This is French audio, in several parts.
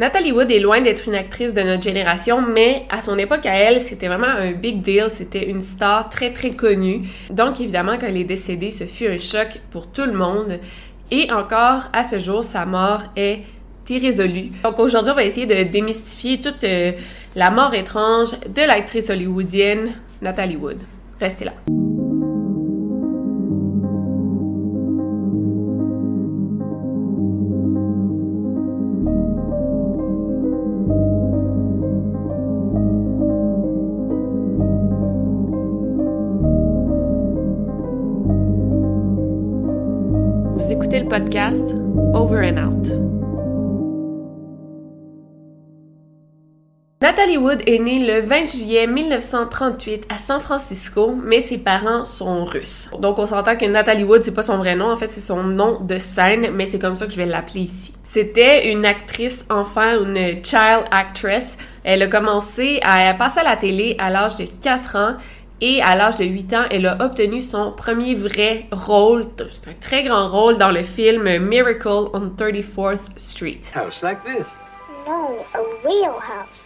Nathalie Wood est loin d'être une actrice de notre génération, mais à son époque à elle, c'était vraiment un big deal. C'était une star très très connue. Donc évidemment, quand elle est décédée, ce fut un choc pour tout le monde. Et encore, à ce jour, sa mort est irrésolue. Donc aujourd'hui, on va essayer de démystifier toute euh, la mort étrange de l'actrice hollywoodienne Nathalie Wood. Restez là. Podcast Over and Out. Nathalie Wood est née le 20 juillet 1938 à San Francisco, mais ses parents sont russes. Donc on s'entend que Nathalie Wood, c'est pas son vrai nom, en fait c'est son nom de scène, mais c'est comme ça que je vais l'appeler ici. C'était une actrice enfant, une child actress. Elle a commencé à passer à la télé à l'âge de 4 ans et à l'âge de 8 ans, elle a obtenu son premier vrai rôle, c'est un très grand rôle dans le film Miracle on 34th Street. House like this. No, a real house.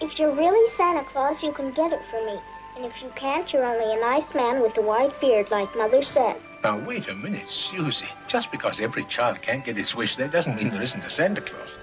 If you're really Santa Claus, you can get it for me. And if you can't, you're only a nice man with a white beard, like Mother said. Now, wait a minute, Susie. Just because every child can't get his wish, that doesn't mean there isn't a Santa Claus.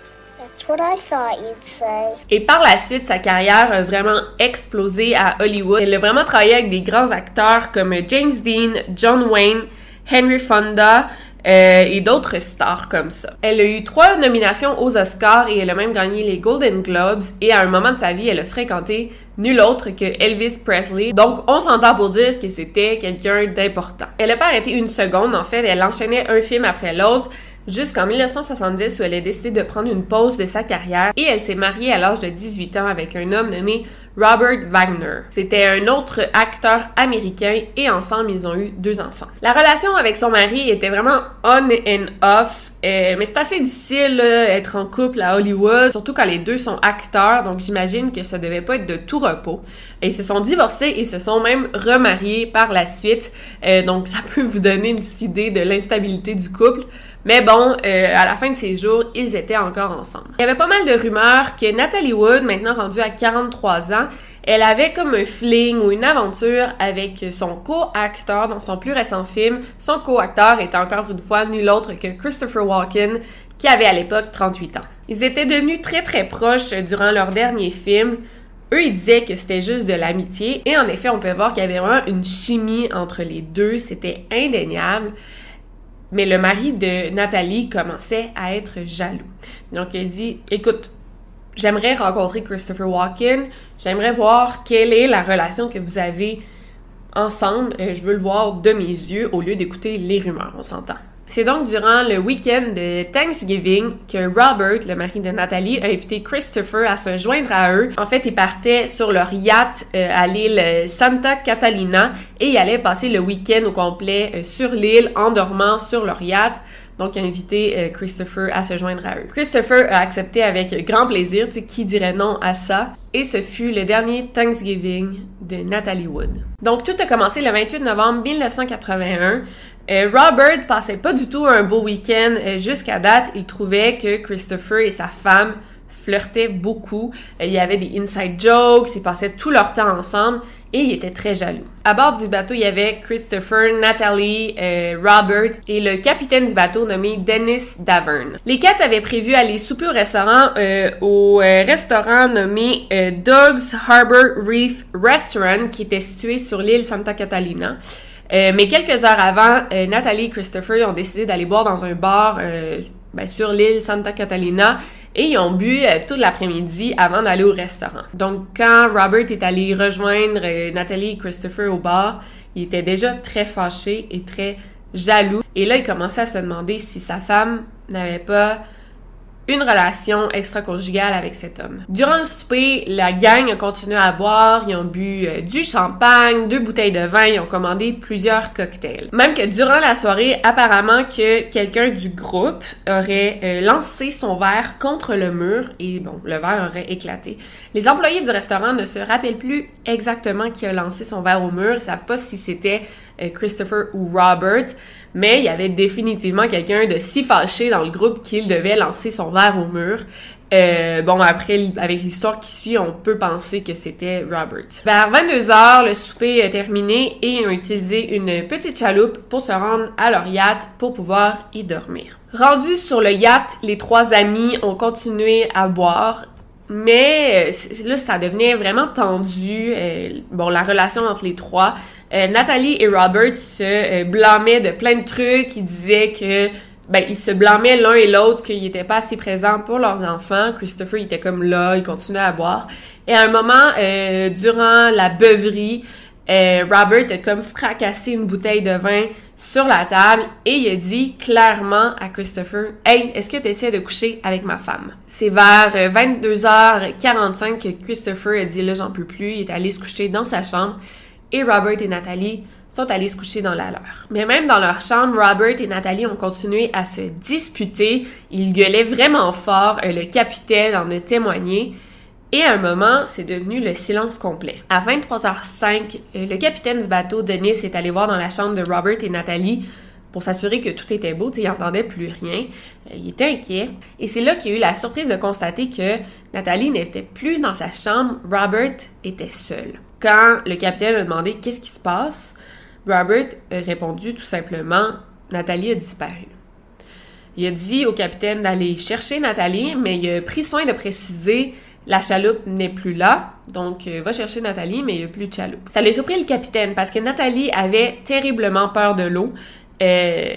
Et par la suite, sa carrière a vraiment explosé à Hollywood. Elle a vraiment travaillé avec des grands acteurs comme James Dean, John Wayne, Henry Fonda, euh, et d'autres stars comme ça. Elle a eu trois nominations aux Oscars et elle a même gagné les Golden Globes et à un moment de sa vie, elle a fréquenté nul autre que Elvis Presley. Donc, on s'entend pour dire que c'était quelqu'un d'important. Elle n'a pas arrêté une seconde, en fait, elle enchaînait un film après l'autre jusqu'en 1970 où elle a décidé de prendre une pause de sa carrière et elle s'est mariée à l'âge de 18 ans avec un homme nommé Robert Wagner. C'était un autre acteur américain et ensemble ils ont eu deux enfants. La relation avec son mari était vraiment on and off, euh, mais c'est assez difficile d'être en couple à Hollywood, surtout quand les deux sont acteurs, donc j'imagine que ça devait pas être de tout repos. Et ils se sont divorcés et se sont même remariés par la suite, euh, donc ça peut vous donner une petite idée de l'instabilité du couple. Mais bon, euh, à la fin de ses jours, ils étaient encore ensemble. Il y avait pas mal de rumeurs que Natalie Wood, maintenant rendue à 43 ans, elle avait comme un fling ou une aventure avec son co-acteur dans son plus récent film. Son co-acteur est encore une fois nul autre que Christopher Walken, qui avait à l'époque 38 ans. Ils étaient devenus très très proches durant leur dernier film. Eux, ils disaient que c'était juste de l'amitié. Et en effet, on peut voir qu'il y avait vraiment une chimie entre les deux. C'était indéniable. Mais le mari de Nathalie commençait à être jaloux. Donc, il dit, écoute, j'aimerais rencontrer Christopher Walken. J'aimerais voir quelle est la relation que vous avez ensemble. Euh, je veux le voir de mes yeux au lieu d'écouter les rumeurs, on s'entend. C'est donc durant le week-end de Thanksgiving que Robert, le mari de Nathalie, a invité Christopher à se joindre à eux. En fait, ils partaient sur leur yacht euh, à l'île Santa Catalina et ils allaient passer le week-end au complet euh, sur l'île en dormant sur leur yacht. Donc invité euh, Christopher à se joindre à eux. Christopher a accepté avec grand plaisir, tu qui dirait non à ça, et ce fut le dernier Thanksgiving de Natalie Wood. Donc tout a commencé le 28 novembre 1981. Euh, Robert passait pas du tout un beau week-end euh, jusqu'à date. Il trouvait que Christopher et sa femme flirtaient beaucoup. Il y avait des inside jokes, ils passaient tout leur temps ensemble et il était très jaloux. À bord du bateau, il y avait Christopher, Natalie, euh, Robert et le capitaine du bateau nommé Dennis Davern. Les quatre avaient prévu aller souper au restaurant, euh, au euh, restaurant nommé euh, Doug's Harbor Reef Restaurant qui était situé sur l'île Santa Catalina. Mais quelques heures avant, Nathalie et Christopher ont décidé d'aller boire dans un bar ben, sur l'île Santa Catalina et ils ont bu euh, toute l'après-midi avant d'aller au restaurant. Donc, quand Robert est allé rejoindre euh, Nathalie et Christopher au bar, il était déjà très fâché et très jaloux. Et là, il commençait à se demander si sa femme n'avait pas une relation extra-conjugale avec cet homme. Durant le souper, la gang a continué à boire, ils ont bu euh, du champagne, deux bouteilles de vin, ils ont commandé plusieurs cocktails. Même que durant la soirée, apparemment que quelqu'un du groupe aurait euh, lancé son verre contre le mur et bon, le verre aurait éclaté. Les employés du restaurant ne se rappellent plus exactement qui a lancé son verre au mur, ils savent pas si c'était euh, Christopher ou Robert, mais il y avait définitivement quelqu'un de si fâché dans le groupe qu'il devait lancer son verre au mur. Euh, bon, après, avec l'histoire qui suit, on peut penser que c'était Robert. Vers 22h, le souper est terminé et ils ont utilisé une petite chaloupe pour se rendre à leur yacht pour pouvoir y dormir. Rendus sur le yacht, les trois amis ont continué à boire mais euh, là, ça devenait vraiment tendu. euh, bon, la relation entre les trois. Euh, Nathalie et Robert se euh, blâmaient de plein de trucs. Ils disaient que ben ils se blâmaient l'un et l'autre qu'ils n'étaient pas assez présents pour leurs enfants. Christopher il était comme là, il continuait à boire. Et à un moment, euh, durant la beuverie, euh, Robert a comme fracassé une bouteille de vin sur la table et il a dit clairement à Christopher Hey, est-ce que tu essaies de coucher avec ma femme? C'est vers euh, 22h45 que Christopher a dit là, j'en peux plus. Il est allé se coucher dans sa chambre Robert et Nathalie sont allés se coucher dans la leur. Mais même dans leur chambre, Robert et Nathalie ont continué à se disputer. Ils gueulaient vraiment fort. Euh, le capitaine en a témoigné. Et à un moment, c'est devenu le silence complet. À 23h05, euh, le capitaine du bateau, Denis, est allé voir dans la chambre de Robert et Nathalie pour s'assurer que tout était beau. Il n'entendait plus rien. Euh, il était inquiet. Et c'est là qu'il a eu la surprise de constater que Nathalie n'était plus dans sa chambre. Robert était seul. Quand le capitaine a demandé qu'est-ce qui se passe, Robert a répondu tout simplement Nathalie a disparu. Il a dit au capitaine d'aller chercher Nathalie, mais il a pris soin de préciser la chaloupe n'est plus là, donc euh, va chercher Nathalie, mais il n'y a plus de chaloupe. Ça l'a surpris le capitaine parce que Nathalie avait terriblement peur de l'eau. Euh,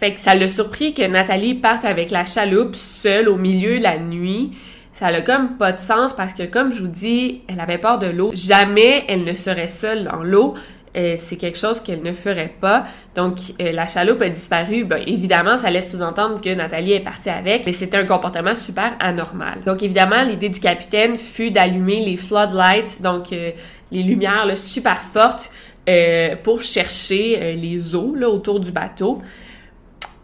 fait que ça l'a surpris que Nathalie parte avec la chaloupe seule au milieu de la nuit. Ça n'a comme pas de sens parce que, comme je vous dis, elle avait peur de l'eau. Jamais elle ne serait seule dans l'eau. Euh, c'est quelque chose qu'elle ne ferait pas. Donc, euh, la chaloupe a disparu. Ben, évidemment, ça laisse sous-entendre que Nathalie est partie avec, mais c'était un comportement super anormal. Donc, évidemment, l'idée du capitaine fut d'allumer les floodlights, donc euh, les lumières super fortes, euh, pour chercher les eaux là, autour du bateau.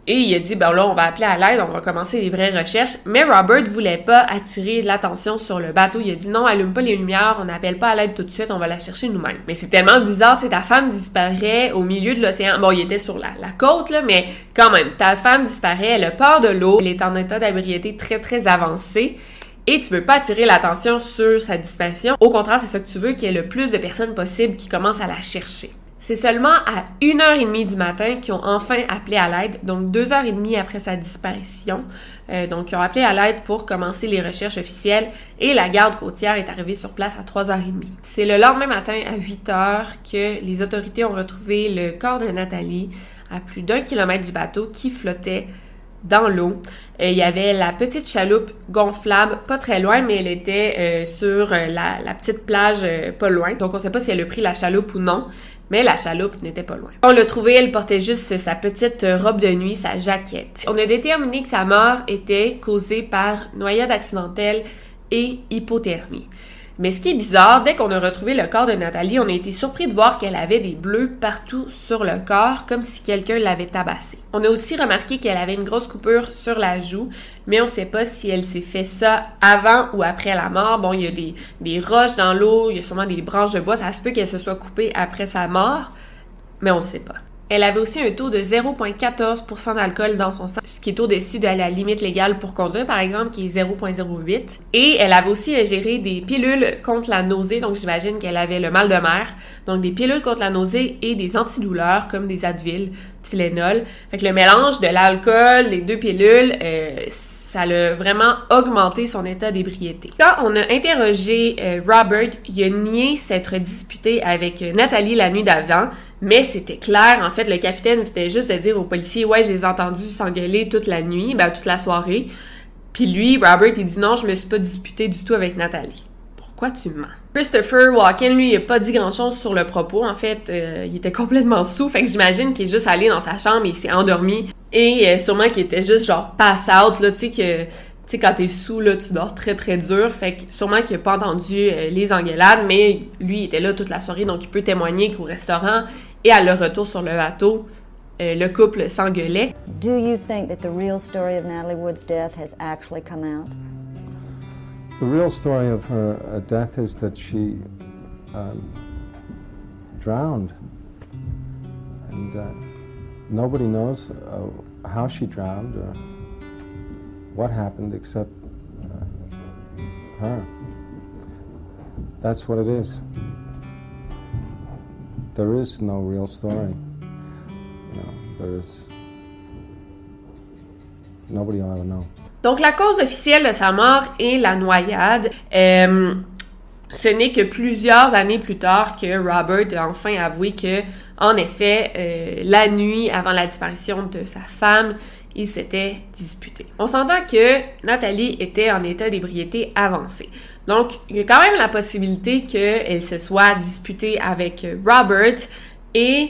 Et il a dit, ben là, on va appeler à l'aide, on va commencer les vraies recherches. Mais Robert voulait pas attirer l'attention sur le bateau. Il a dit, non, allume pas les lumières, on n'appelle pas à l'aide tout de suite, on va la chercher nous-mêmes. Mais c'est tellement bizarre, tu sais, ta femme disparaît au milieu de l'océan. Bon, il était sur la, côte, là, mais quand même, ta femme disparaît, elle a peur de l'eau, elle est en état d'ébriété très, très avancé. Et tu veux pas attirer l'attention sur sa disparition. Au contraire, c'est ça que tu veux, qu'il y ait le plus de personnes possible qui commencent à la chercher. C'est seulement à 1h30 du matin qu'ils ont enfin appelé à l'aide, donc 2h30 après sa disparition. Euh, donc, ils ont appelé à l'aide pour commencer les recherches officielles et la garde côtière est arrivée sur place à 3h30. C'est le lendemain matin à 8h que les autorités ont retrouvé le corps de Nathalie à plus d'un kilomètre du bateau qui flottait dans l'eau. Euh, il y avait la petite chaloupe gonflable, pas très loin, mais elle était euh, sur la, la petite plage pas loin. Donc on sait pas si elle a pris la chaloupe ou non, mais la chaloupe n'était pas loin. On l'a trouvée, elle portait juste sa petite robe de nuit, sa jaquette. On a déterminé que sa mort était causée par noyade accidentelle et hypothermie. Mais ce qui est bizarre, dès qu'on a retrouvé le corps de Nathalie, on a été surpris de voir qu'elle avait des bleus partout sur le corps, comme si quelqu'un l'avait tabassée. On a aussi remarqué qu'elle avait une grosse coupure sur la joue, mais on ne sait pas si elle s'est fait ça avant ou après la mort. Bon, il y a des, des roches dans l'eau, il y a sûrement des branches de bois, ça se peut qu'elle se soit coupée après sa mort, mais on ne sait pas. Elle avait aussi un taux de 0,14 d'alcool dans son sang, ce qui est au-dessus de la limite légale pour conduire, par exemple, qui est 0,08. Et elle avait aussi ingéré des pilules contre la nausée, donc j'imagine qu'elle avait le mal de mer. Donc des pilules contre la nausée et des antidouleurs comme des Advil, Tylenol. Fait que le mélange de l'alcool, les deux pilules, euh, ça a vraiment augmenté son état d'ébriété. Quand on a interrogé euh, Robert, il a nié s'être disputé avec Nathalie la nuit d'avant, mais c'était clair, en fait, le capitaine venait juste de dire aux policiers, ouais, je les ai entendus s'engueuler toute la nuit, ben, toute la soirée. Puis lui, Robert, il dit non, je me suis pas disputé du tout avec Nathalie. Pourquoi tu mens? Christopher Walken, lui, il a pas dit grand-chose sur le propos. En fait, euh, il était complètement sous. Fait que j'imagine qu'il est juste allé dans sa chambre et il s'est endormi. Et euh, sûrement qu'il était juste genre pass out, là, tu sais, que... Tu sais, quand t'es sous, là, tu dors très, très dur. Fait que sûrement qu'il a pas entendu euh, les engueulades, mais lui, il était là toute la soirée, donc il peut témoigner qu'au restaurant, et à leur retour sur le bateau, euh, le couple s'engueulait. Do you think that the real story of Natalie Wood's death has actually come out? The real story of her uh, death is that she um, drowned. And uh, nobody knows uh, how she drowned or what happened except uh, her. That's what it is. There is no real story. You know, there is. Nobody will ever know. Donc, la cause officielle de sa mort est la noyade. Euh, ce n'est que plusieurs années plus tard que Robert a enfin avoué que, en effet, euh, la nuit avant la disparition de sa femme, il s'était disputé. On s'entend que Nathalie était en état d'ébriété avancé. Donc, il y a quand même la possibilité qu'elle se soit disputée avec Robert et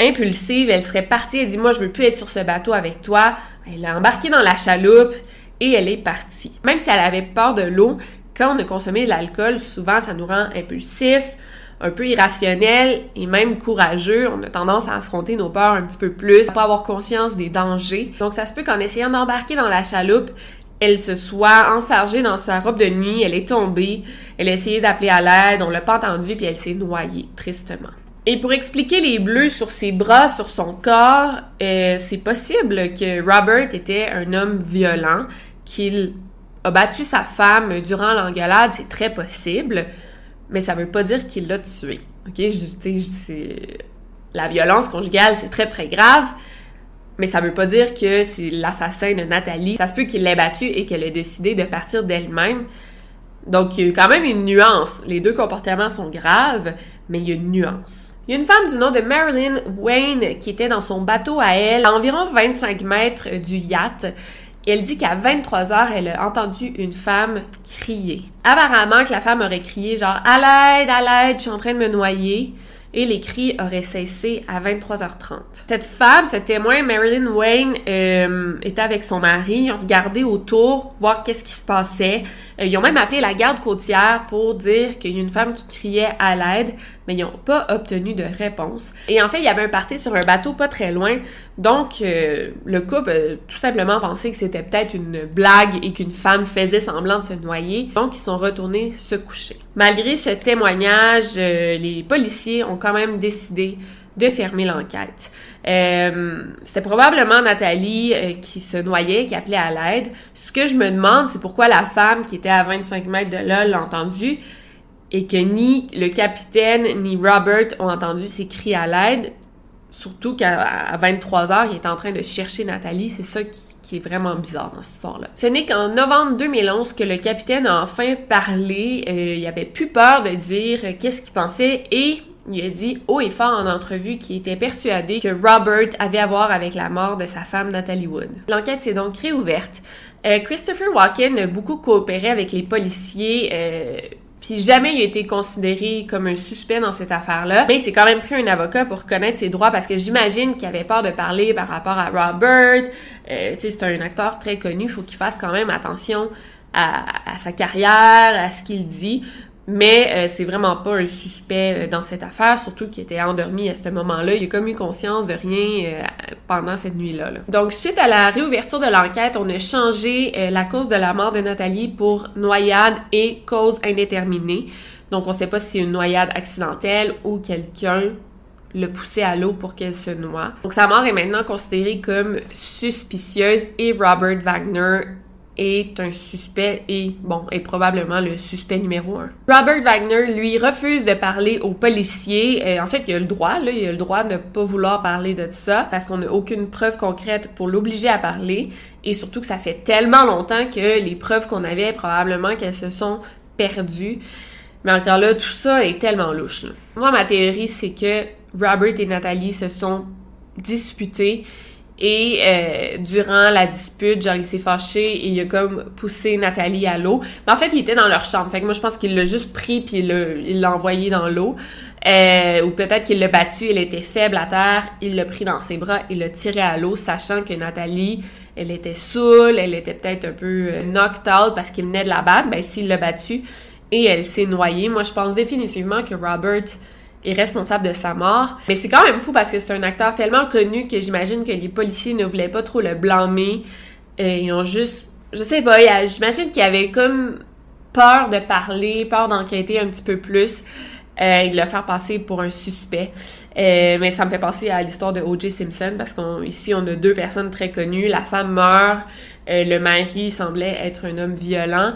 impulsive, elle serait partie, elle dit moi je veux plus être sur ce bateau avec toi. Elle a embarqué dans la chaloupe et elle est partie. Même si elle avait peur de l'eau, quand on a consommé de l'alcool, souvent ça nous rend impulsif, un peu irrationnel et même courageux. On a tendance à affronter nos peurs un petit peu plus, à pas avoir conscience des dangers. Donc ça se peut qu'en essayant d'embarquer dans la chaloupe, elle se soit enfargée dans sa robe de nuit, elle est tombée, elle a essayé d'appeler à l'aide, on l'a pas entendue, puis elle s'est noyée, tristement. Et pour expliquer les bleus sur ses bras, sur son corps, euh, c'est possible que Robert était un homme violent, qu'il a battu sa femme durant l'engueulade, c'est très possible, mais ça veut pas dire qu'il l'a tué. Ok, je, la violence conjugale, c'est très très grave, mais ça veut pas dire que c'est l'assassin de Nathalie. Ça se peut qu'il l'ait battu et qu'elle ait décidé de partir d'elle-même. Donc, il y a quand même une nuance. Les deux comportements sont graves, mais il y a une nuance. Il y a une femme du nom de Marilyn Wayne qui était dans son bateau à elle, à environ 25 mètres du yacht. Et elle dit qu'à 23 heures, elle a entendu une femme crier. Apparemment que la femme aurait crié genre « À l'aide, à l'aide, je suis en train de me noyer » et les cris auraient cessé à 23h30. Cette femme, ce témoin, Marilyn Wayne, euh, était avec son mari, ils ont regardé autour, voir qu'est-ce qui se passait. Euh, ils ont même appelé la garde côtière pour dire qu'il y a une femme qui criait à l'aide, mais ils n'ont pas obtenu de réponse. Et en fait, il y avait un party sur un bateau pas très loin, donc euh, le couple a tout simplement pensé que c'était peut-être une blague et qu'une femme faisait semblant de se noyer, donc ils sont retournés se coucher. Malgré ce témoignage, les policiers ont quand même décidé de fermer l'enquête. Euh, c'était probablement Nathalie euh, qui se noyait, qui appelait à l'aide. Ce que je me demande, c'est pourquoi la femme qui était à 25 mètres de là l'a entendu et que ni le capitaine ni Robert ont entendu ses cris à l'aide. Surtout qu'à 23 heures, il est en train de chercher Nathalie. C'est ça qui, est vraiment bizarre dans cette histoire-là. Ce n'est qu'en novembre 2011 que le capitaine a enfin parlé. Euh, il avait plus peur de dire qu'est-ce qu'il pensait et il a dit haut et fort en entrevue qu'il était persuadé que Robert avait à voir avec la mort de sa femme Natalie Wood. L'enquête s'est donc réouverte. Euh, Christopher Walken a beaucoup coopéré avec les policiers. Euh, puis jamais il a été considéré comme un suspect dans cette affaire-là. Mais il s'est quand même pris un avocat pour connaître ses droits parce que j'imagine qu'il avait peur de parler par rapport à Robert. Euh, tu sais, c'est un acteur très connu, faut qu'il fasse quand même attention à, sa carrière, à ce qu'il dit. Mais euh, c'est vraiment pas un suspect euh, dans cette affaire, surtout qu'il était endormi à ce moment-là. Il a comme eu conscience de rien euh, pendant cette nuit-là. là. Donc, suite à la réouverture de l'enquête, on a changé euh, la cause de la mort de Nathalie pour noyade et cause indéterminée. Donc, on sait pas si c'est une noyade accidentelle ou quelqu'un l'a poussée à l'eau pour qu'elle se noie. Donc, sa mort est maintenant considérée comme suspicieuse et Robert Wagner est un suspect et, bon, est probablement le suspect numéro un. Robert Wagner, lui, refuse de parler aux policiers. Euh, en fait, il a le droit, là, il a le droit de ne pas vouloir parler de ça parce qu'on n'a aucune preuve concrète pour l'obliger à parler et surtout que ça fait tellement longtemps que les preuves qu'on avait, probablement qu'elles se sont perdues. Mais encore là, tout ça est tellement louche. Moi, ma théorie, c'est que Robert et Nathalie se sont disputés et euh, durant la dispute, genre il s'est fâché et il a comme poussé Nathalie à l'eau. Mais en fait, il était dans leur chambre. Fait que moi, je pense qu'il l'a juste pris puis il l'a- il envoyé dans l'eau. Euh, ou peut-être qu'il l'a battu, elle était faible à terre, il l'a pris dans ses bras et l'a tiré à l'eau, sachant que Nathalie, elle était saoule, elle était peut-être un peu euh, knocked out parce qu'il venait de la battre. Ben, s'il l'a battue et elle s'est noyée, moi, je pense définitivement que Robert est responsable de sa mort. Mais c'est quand même fou parce que c'est un acteur tellement connu que j'imagine que les policiers ne voulaient pas trop le blâmer. Euh, ils ont juste... Je sais pas, j'imagine qu'il avait comme peur de parler, peur d'enquêter un petit peu plus. Euh, et de le faire passer pour un suspect. Euh, mais ça me fait penser à l'histoire de O.J. Simpson parce qu'ici, on a deux personnes très connues. La femme meurt, euh, le mari semblait être un homme violent.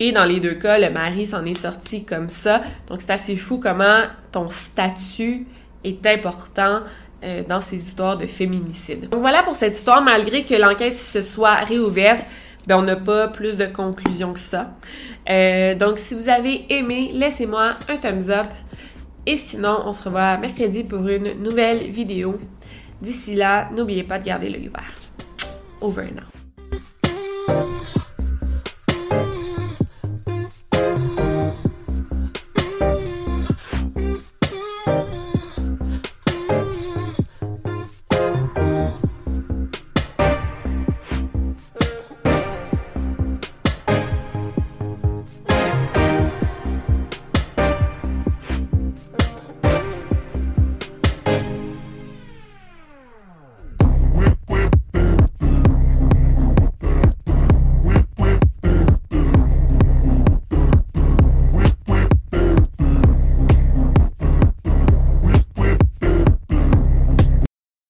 Et dans les deux cas, le mari s'en est sorti comme ça. Donc, c'est assez fou comment ton statut est important euh, dans ces histoires de féminicide. Donc, voilà pour cette histoire. Malgré que l'enquête se soit réouverte, ben, on n'a pas plus de conclusions que ça. Euh, donc, si vous avez aimé, laissez-moi un thumbs up. Et sinon, on se revoit mercredi pour une nouvelle vidéo. D'ici là, n'oubliez pas de garder l'œil ouvert. Over and out.